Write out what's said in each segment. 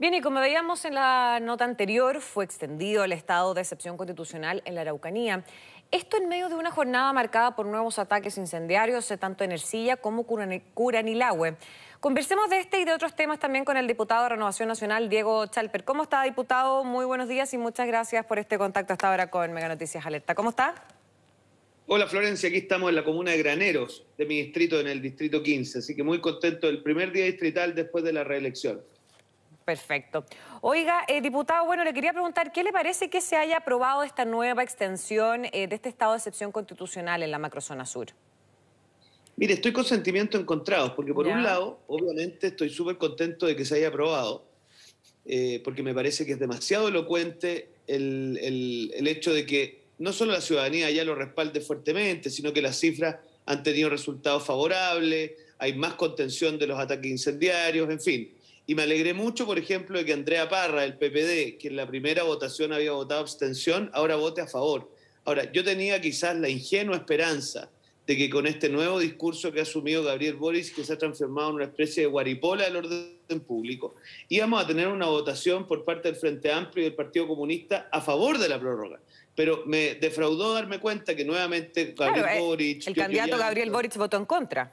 Bien, y como veíamos en la nota anterior, fue extendido el estado de excepción constitucional en la Araucanía. Esto en medio de una jornada marcada por nuevos ataques incendiarios, eh, tanto en Ercilla como Curanilahue. Conversemos de este y de otros temas también con el diputado de Renovación Nacional, Diego Chalper. ¿Cómo está, diputado? Muy buenos días y muchas gracias por este contacto hasta ahora con Mega Noticias Alerta. ¿Cómo está? Hola Florencia, aquí estamos en la comuna de Graneros, de mi distrito, en el distrito 15, así que muy contento del primer día distrital después de la reelección. Perfecto. Oiga, eh, diputado, bueno, le quería preguntar, ¿qué le parece que se haya aprobado esta nueva extensión eh, de este estado de excepción constitucional en la macrozona sur? Mire, estoy con sentimientos encontrados, porque por un lado, obviamente, estoy súper contento de que se haya aprobado, eh, porque me parece que es demasiado elocuente el, el hecho de que no solo la ciudadanía ya lo respalde fuertemente, sino que las cifras han tenido resultados favorables, hay más contención de los ataques incendiarios, en fin. Y me alegré mucho, por ejemplo, de que Andrea Parra, el PPD, que en la primera votación había votado abstención, ahora vote a favor. Ahora, yo tenía quizás la ingenua esperanza de que con este nuevo discurso que ha asumido Gabriel Boris, que se ha transformado en una especie de guaripola del orden público, íbamos a tener una votación por parte del Frente Amplio y del Partido Comunista a favor de la prórroga. Pero me defraudó darme cuenta que nuevamente Gabriel eh, Boric... El candidato Gabriel Boric votó en contra.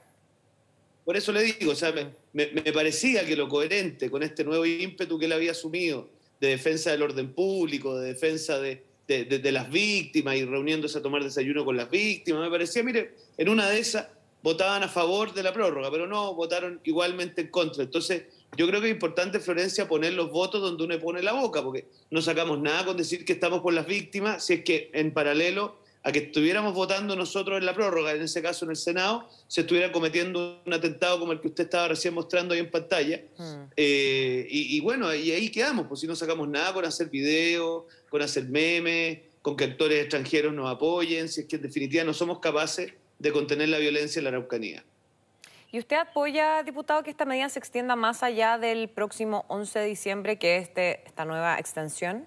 Por eso le digo, o sea, me, parecía que lo coherente con este nuevo ímpetu que él había asumido de defensa del orden público, de defensa de, las víctimas y reuniéndose a tomar desayuno con las víctimas, me parecía, mire, en una de esas votaban a favor de la prórroga, pero no, votaron igualmente en contra. Entonces, yo creo que es importante, Florencia, poner los votos donde uno pone la boca, porque no sacamos nada con decir que estamos por las víctimas, si es que en paralelo a que estuviéramos votando nosotros en la prórroga, en ese caso en el Senado, se estuviera cometiendo un atentado como el que usted estaba recién mostrando ahí en pantalla. Hmm. Eh, y, bueno, y ahí quedamos, pues si no sacamos nada con hacer videos, con hacer memes, con que actores extranjeros nos apoyen, si es que en definitiva no somos capaces de contener la violencia en la Araucanía. ¿Y usted apoya, diputado, que esta medida se extienda más allá del próximo 11 de diciembre, que es este, esta nueva extensión?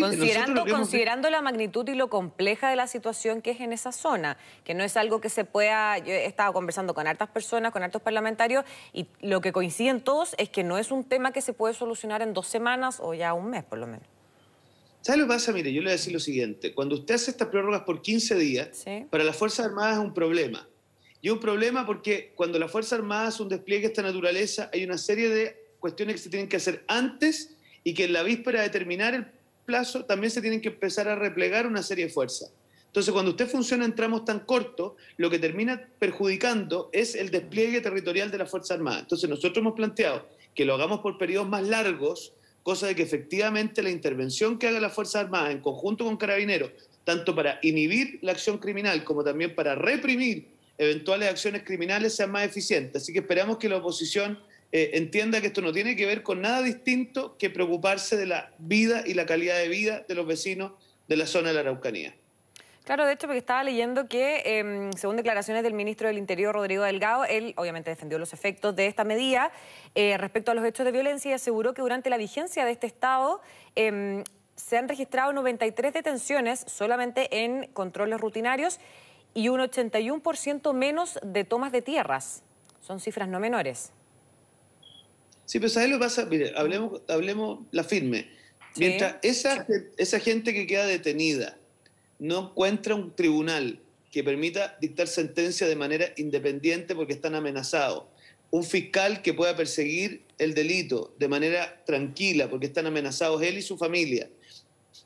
Considerando, considerando la magnitud y lo compleja de la situación que es en esa zona, que no es algo que se pueda... Yo he estado conversando con hartas personas, con hartos parlamentarios, y lo que coinciden todos es que no es un tema que se puede solucionar en dos semanas o ya un mes, por lo menos. ¿Sabes lo que pasa? Mire, yo le voy a decir lo siguiente. Cuando usted hace estas prórrogas por 15 días, para las Fuerzas Armadas es un problema. Y es un problema porque cuando las Fuerzas Armadas un despliegue de esta naturaleza, hay una serie de cuestiones que se tienen que hacer antes y que en la víspera de terminar el plazo también se tienen que empezar a replegar una serie de fuerzas. Entonces, cuando usted funciona en tramos tan cortos, lo que termina perjudicando es el despliegue territorial de la Fuerza Armada. Entonces, nosotros hemos planteado que lo hagamos por periodos más largos, cosa de que efectivamente la intervención que haga la Fuerza Armada en conjunto con Carabineros, tanto para inhibir la acción criminal como también para reprimir eventuales acciones criminales, sea más eficiente. Así que esperamos que la oposición eh, entienda que esto no tiene que ver con nada distinto que preocuparse de la vida y la calidad de vida de los vecinos de la zona de la Araucanía. Claro, de hecho, porque estaba leyendo que, em, según declaraciones del ministro del Interior, Rodrigo Delgado, él obviamente defendió los efectos de esta medida eh, respecto a los hechos de violencia y aseguró que durante la vigencia de este Estado em, se han registrado 93 detenciones solamente en controles rutinarios y un 81% menos de tomas de tierras. Son cifras no menores. Sí, pero ¿sabes lo que pasa? Mire, hablemos, hablemos la firme. Mientras esa, esa gente que queda detenida no encuentra un tribunal que permita dictar sentencia de manera independiente porque están amenazados, un fiscal que pueda perseguir el delito de manera tranquila porque están amenazados él y su familia.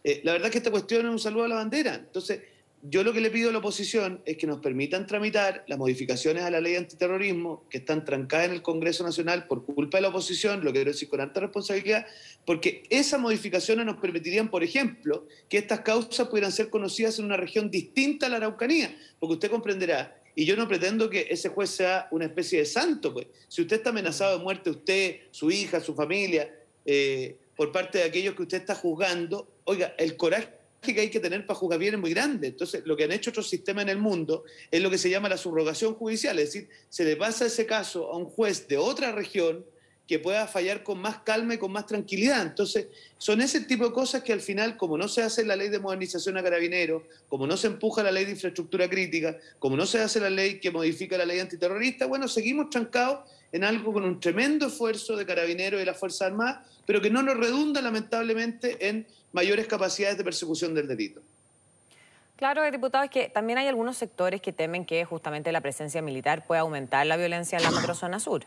Eh, la verdad es que esta cuestión es un saludo a la bandera. Entonces, yo lo que le pido a la oposición es que nos permitan tramitar las modificaciones a la ley antiterrorismo que están trancadas en el Congreso Nacional por culpa de la oposición, lo quiero decir con alta responsabilidad, porque esas modificaciones nos permitirían, por ejemplo, que estas causas pudieran ser conocidas en una región distinta a la Araucanía, porque usted comprenderá, y yo no pretendo que ese juez sea una especie de santo, pues. Si usted está amenazado de muerte, usted, su hija, su familia, eh, por parte de aquellos que usted está juzgando, oiga, el coraje que hay que tener para juzgar bien es muy grande. Entonces, lo que han hecho otros sistemas en el mundo es lo que se llama la subrogación judicial, es decir, se le pasa ese caso a un juez de otra región que pueda fallar con más calma y con más tranquilidad. Entonces, son ese tipo de cosas que al final, como no se hace la ley de modernización a carabineros, como no se empuja la ley de infraestructura crítica, como no se hace la ley que modifica la ley antiterrorista, bueno, seguimos trancados en algo con un tremendo esfuerzo de carabineros y de las Fuerzas Armadas, pero que no nos redunda lamentablemente en mayores capacidades de persecución del delito. Claro, diputado, es que también hay algunos sectores que temen que justamente la presencia militar pueda aumentar la violencia en la macrozona sur.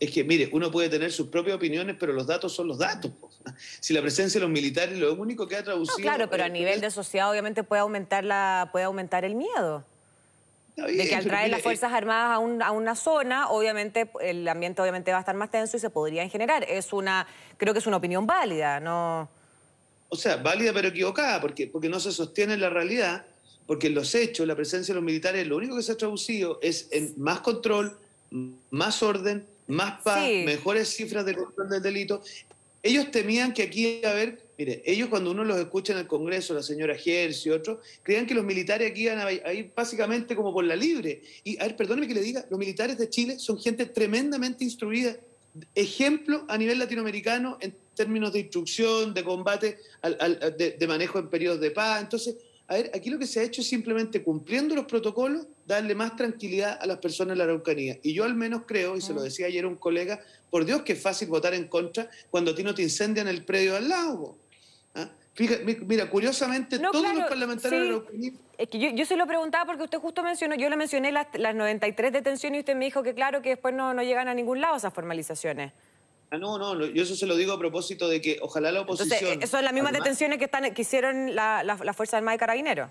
Es que, mire, uno puede tener sus propias opiniones, pero los datos son los datos. Si la presencia de los militares lo único que ha traducido... claro, pero a nivel de sociedad obviamente puede aumentar, la, puede aumentar el miedo. De que al traer las Fuerzas Armadas a, a, una zona, obviamente el ambiente obviamente va a estar más tenso y se podría generar. Es una, creo que es una opinión válida, ¿no? o sea, válida pero equivocada, porque, porque no se sostiene en la realidad, porque en los hechos, la presencia de los militares, lo único que se ha traducido es en más control, más orden, más paz, mejores cifras de control del delito. Ellos temían que aquí iba a haber, mire, ellos cuando uno los escucha en el Congreso, la señora Gers y otros, creían que los militares aquí iban a ir básicamente como por la libre. Y, a ver, perdóneme que le diga, los militares de Chile son gente tremendamente instruida, ejemplo a nivel latinoamericano en términos de instrucción, de combate, de, manejo en periodos de paz. Entonces, a ver, aquí lo que se ha hecho es simplemente cumpliendo los protocolos, darle más tranquilidad a las personas en la Araucanía. Y yo al menos creo, y se lo decía ayer un colega, por Dios que es fácil votar en contra cuando a ti no te incendian el predio al lado. Mira, curiosamente, todos los parlamentarios. Es que yo, se lo preguntaba porque usted justo mencionó, yo le mencioné las, 93 detenciones y usted me dijo que claro, que después no, no llegan a ningún lado esas formalizaciones. Ah, no, no, yo eso se lo digo a propósito de que ojalá la oposición... Entonces, ¿eso es las mismas detenciones que, están, que hicieron la, la, Fuerza Armada de Carabineros?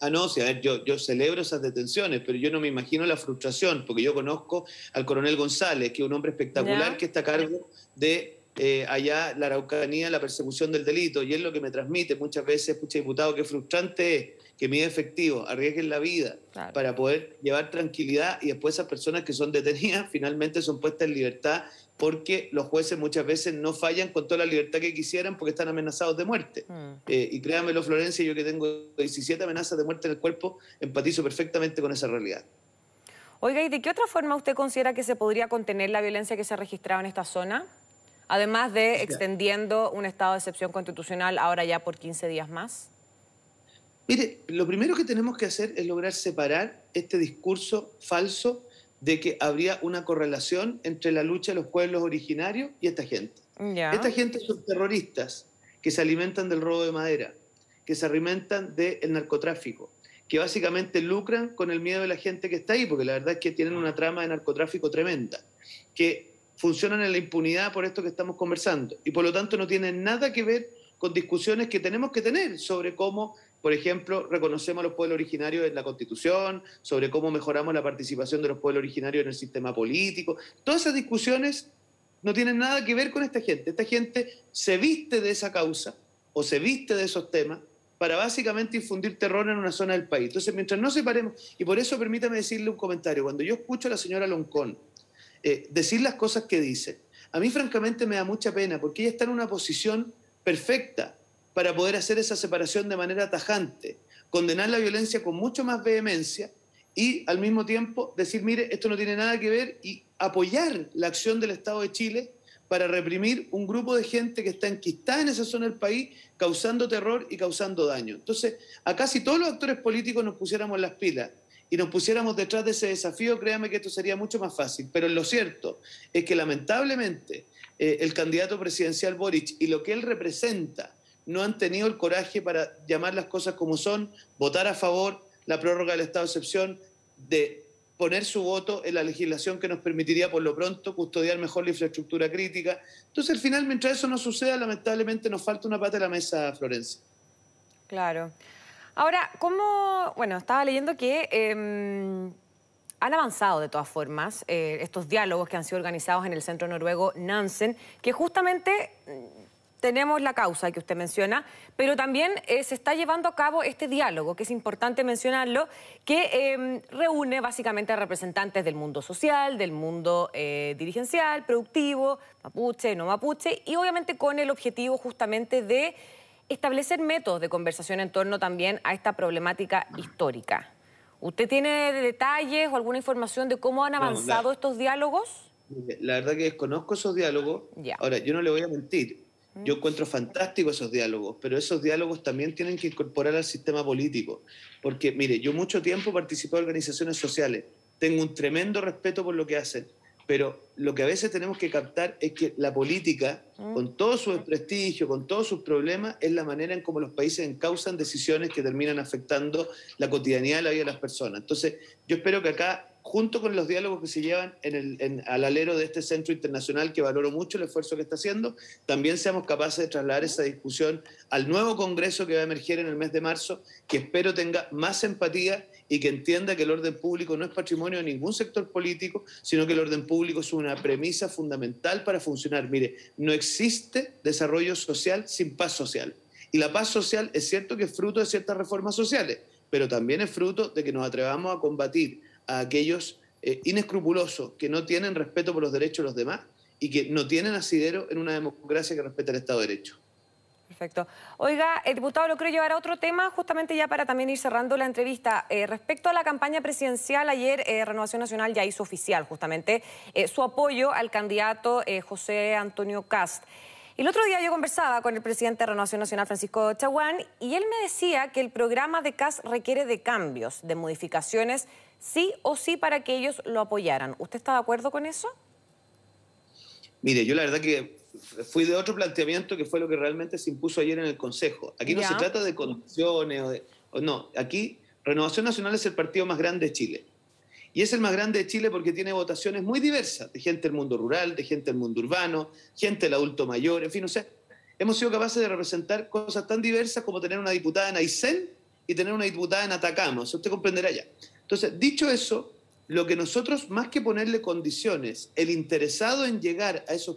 Ah, no, sí, a ver, yo, yo celebro esas detenciones, pero yo no me imagino la frustración, porque yo conozco al coronel González, que es un hombre espectacular que está a cargo de eh, allá la Araucanía, la persecución del delito, y es lo que me transmite muchas veces, escucha diputado, qué frustrante es que mi efectivo arriesguen la vida para poder llevar tranquilidad y después esas personas que son detenidas finalmente son puestas en libertad porque los jueces muchas veces no fallan con toda la libertad que quisieran porque están amenazados de muerte. Mm. Eh, y créanmelo, Florencia, yo que tengo 17 amenazas de muerte en el cuerpo, empatizo perfectamente con esa realidad. Oiga, ¿y de qué otra forma usted considera que se podría contener la violencia que se ha registrado en esta zona? Además de extendiendo un estado de excepción constitucional ahora ya por 15 días más. Mire, lo primero que tenemos que hacer es lograr separar este discurso falso de que habría una correlación entre la lucha de los pueblos originarios y esta gente. Esta gente son terroristas que se alimentan del robo de madera, que se alimentan del narcotráfico, que básicamente lucran con el miedo de la gente que está ahí, porque la verdad es que tienen una trama de narcotráfico tremenda, que funcionan en la impunidad por esto que estamos conversando, y por lo tanto no tienen nada que ver con discusiones que tenemos que tener sobre cómo por ejemplo, reconocemos a los pueblos originarios en la Constitución, sobre cómo mejoramos la participación de los pueblos originarios en el sistema político. Todas esas discusiones no tienen nada que ver con esta gente. Esta gente se viste de esa causa o se viste de esos temas para básicamente infundir terror en una zona del país. Entonces, mientras no separemos, y por eso permítame decirle un comentario, cuando yo escucho a la señora Loncón eh, decir las cosas que dice, a mí francamente me da mucha pena, porque ella está en una posición perfecta para poder hacer esa separación de manera tajante, condenar la violencia con mucho más vehemencia y al mismo tiempo decir, mire, esto no tiene nada que ver y apoyar la acción del Estado de Chile para reprimir un grupo de gente que está enquistada en esa zona del país, causando terror y causando daño. Entonces, acá si todos los actores políticos nos pusiéramos las pilas y nos pusiéramos detrás de ese desafío, créame que esto sería mucho más fácil. Pero lo cierto es que lamentablemente eh, el candidato presidencial Boric y lo que él representa no han tenido el coraje para llamar las cosas como son, votar a favor la prórroga del estado de excepción, de poner su voto en la legislación que nos permitiría por lo pronto custodiar mejor la infraestructura crítica. Entonces, al final, mientras eso no suceda, lamentablemente nos falta una pata de la mesa, Florencia. Claro. Ahora, ¿cómo...? Bueno, estaba leyendo que em, han avanzado de todas formas eh, estos diálogos que han sido organizados en el centro noruego Nansen, que justamente tenemos la causa que usted menciona, pero también eh, se está llevando a cabo este diálogo, que es importante mencionarlo, que em, reúne básicamente a representantes del mundo social, del mundo eh, dirigencial, productivo, mapuche, no mapuche, y obviamente con el objetivo justamente de establecer métodos de conversación en torno también a esta problemática histórica. ¿Usted tiene detalles o alguna información de cómo han avanzado estos diálogos? La verdad que desconozco esos diálogos. Ahora, yo no le voy a mentir. Yo encuentro fantástico esos diálogos, pero esos diálogos también tienen que incorporar al sistema político. Porque, mire, yo mucho tiempo participé en organizaciones sociales tengo un tremendo respeto por lo que hacen, pero lo que a veces tenemos que captar es que la política, mm. con todo su desprestigio, con todos sus problemas, es la manera en cómo los países encausan decisiones que terminan afectando la cotidianidad de la vida de las personas. Entonces, yo espero que acá junto con los diálogos que se llevan en el, al alero de este centro internacional, que valoro mucho el esfuerzo que está haciendo, también seamos capaces de trasladar esa discusión al nuevo Congreso que va a emerger en el mes de marzo, que espero tenga más empatía y que entienda que el orden público no es patrimonio de ningún sector político, sino que el orden público es una premisa fundamental para funcionar. Mire, no existe desarrollo social sin paz social. Y la paz social es cierto que es fruto de ciertas reformas sociales, pero también es fruto de que nos atrevamos a combatir a aquellos eh, inescrupulosos que no tienen respeto por los derechos de los demás y que no tienen asidero en una democracia que respeta el Estado de Derecho. Perfecto. Oiga, el diputado lo quiero llevar a otro tema, justamente ya para también ir cerrando la entrevista. Eh, respecto a la campaña presidencial, ayer eh, Renovación Nacional ya hizo oficial justamente su apoyo al candidato José Antonio Cast. El otro día yo conversaba con el presidente de Renovación Nacional, Francisco Chaguán, y él me decía que el programa de CAS requiere de cambios, de modificaciones, sí o sí para que ellos lo apoyaran. ¿Usted está de acuerdo con eso? Mire, yo la verdad que fui de otro planteamiento que fue lo que realmente se impuso ayer en el Consejo. Aquí no se trata de condiciones o, de, o no, aquí Renovación Nacional es el partido más grande de Chile. Y es el más grande de Chile porque tiene votaciones muy diversas, de gente del mundo rural, de gente del mundo urbano, gente del adulto mayor, en fin, o sea, hemos sido capaces de representar cosas tan diversas como tener una diputada en Aysén y tener una diputada en Atacama, o sea, usted comprenderá ya. Entonces, dicho eso, lo que nosotros, más que ponerle condiciones, el interesado en llegar a esos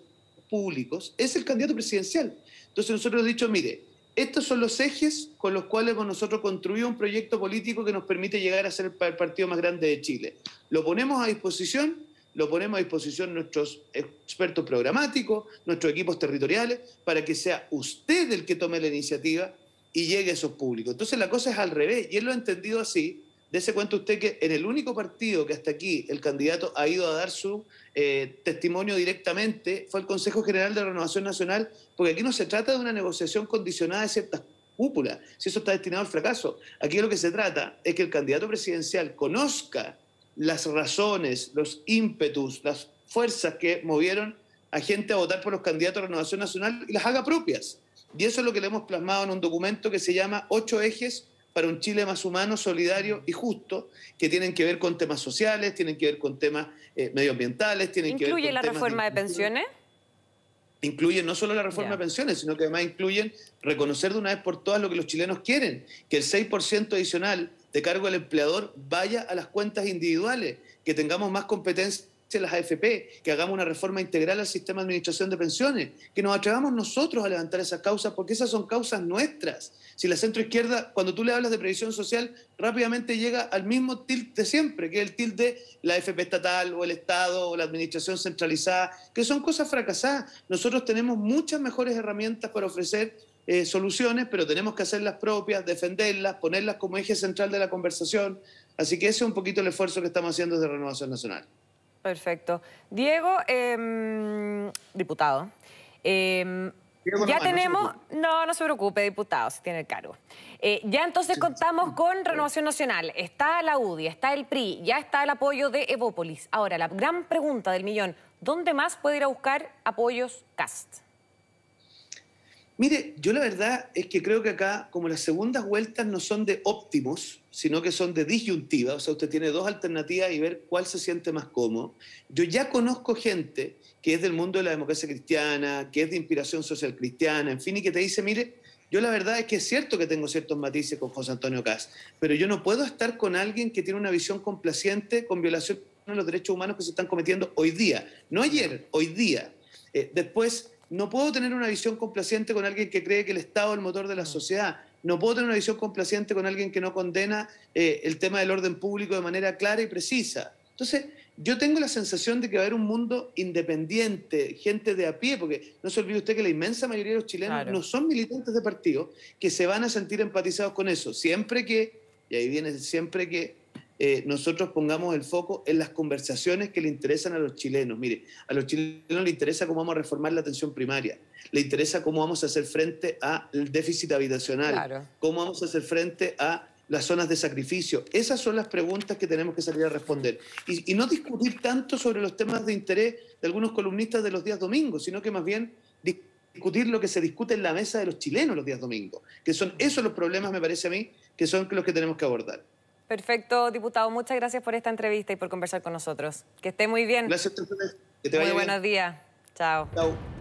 es el candidato presidencial. Entonces nosotros hemos dicho, mire, estos son los ejes con los cuales nosotros construido un proyecto político que nos permite llegar a ser el partido más grande de Chile. Lo ponemos a disposición, lo ponemos a disposición nuestros expertos programáticos, nuestros equipos territoriales, para que sea usted el que tome la iniciativa y llegue a esos públicos. Entonces la cosa es al revés, y él lo ha entendido así, Dese cuenta usted que en el único partido que hasta aquí el candidato ha ido a dar su eh, testimonio directamente fue el Consejo General de Renovación Nacional, porque aquí no se trata de una negociación condicionada de ciertas cúpulas, si eso está destinado al fracaso. Aquí lo que se trata es que el candidato presidencial conozca las razones, los ímpetus, las fuerzas que movieron a gente a votar por los candidatos de Renovación Nacional y las haga propias. Y eso es lo que le hemos plasmado en un documento que se llama Ocho ejes para un Chile más humano, solidario y justo, que tienen que ver con temas sociales, tienen que ver con temas eh, medioambientales, tienen que ver con la reforma de, pensiones? Incluyen no solo la reforma de pensiones, sino que además incluyen reconocer de una vez por todas lo que los chilenos quieren, que el 6% adicional de cargo del empleador vaya a las cuentas individuales, que tengamos más competencia en las AFP, que hagamos una reforma integral al sistema de administración de pensiones, que nos atrevamos nosotros a levantar esas causas, porque esas son causas nuestras. Si la centroizquierda, cuando tú le hablas de previsión social, rápidamente llega al mismo tilt de siempre, que es el tilt de la FP estatal o el Estado o la administración centralizada, que son cosas fracasadas. Nosotros tenemos muchas mejores herramientas para ofrecer eh, soluciones, pero tenemos que hacerlas propias, defenderlas, ponerlas como eje central de la conversación. Así que ese es un poquito el esfuerzo que estamos haciendo desde Renovación Nacional. Perfecto. Diego, em, diputado. Em, ya tenemos, no, no se preocupe, diputado, si tiene el cargo. Eh, ya entonces contamos con Renovación Nacional, está la UDI, está el PRI, ya está el apoyo de Evópolis. Ahora, la gran pregunta del millón, ¿dónde más puede ir a buscar apoyos CAST? Mire, yo la verdad es que creo que acá, como las segundas vueltas no son de óptimos, sino que son de disyuntiva, o sea, usted tiene dos alternativas y ver cuál se siente más cómodo. Yo ya conozco gente que es del mundo de la democracia cristiana, que es de inspiración social cristiana, en fin, y que te dice, mire, yo la verdad es que es cierto que tengo ciertos matices con José Antonio Cas, pero yo no puedo estar con alguien que tiene una visión complaciente con violación de los derechos humanos que se están cometiendo hoy día, no ayer, hoy día. Eh, después, no puedo tener una visión complaciente con alguien que cree que el Estado es el motor de la sociedad. No puedo tener una visión complaciente con alguien que no condena eh, el tema del orden público de manera clara y precisa. Entonces, yo tengo la sensación de que va a haber un mundo independiente, gente de a pie, porque no se olvide usted que la inmensa mayoría de los chilenos no son militantes de partido, que se van a sentir empatizados con eso, siempre que, y ahí viene siempre que eh, nosotros pongamos el foco en las conversaciones que le interesan a los chilenos. Mire, a los chilenos les interesa cómo vamos a reformar la atención primaria, le interesa cómo vamos a hacer frente al déficit habitacional, cómo vamos a hacer frente a las zonas de sacrificio. Esas son las preguntas que tenemos que salir a responder. Y, no discutir tanto sobre los temas de interés de algunos columnistas de los días domingos, sino que más bien discutir lo que se discute en la mesa de los chilenos los días domingos, que son esos los problemas, me parece a mí, que son los que tenemos que abordar. Perfecto, diputado. Muchas gracias por esta entrevista y por conversar con nosotros. Que esté muy bien. Gracias a. Que te vaya muy buenos días. Chao. Chao.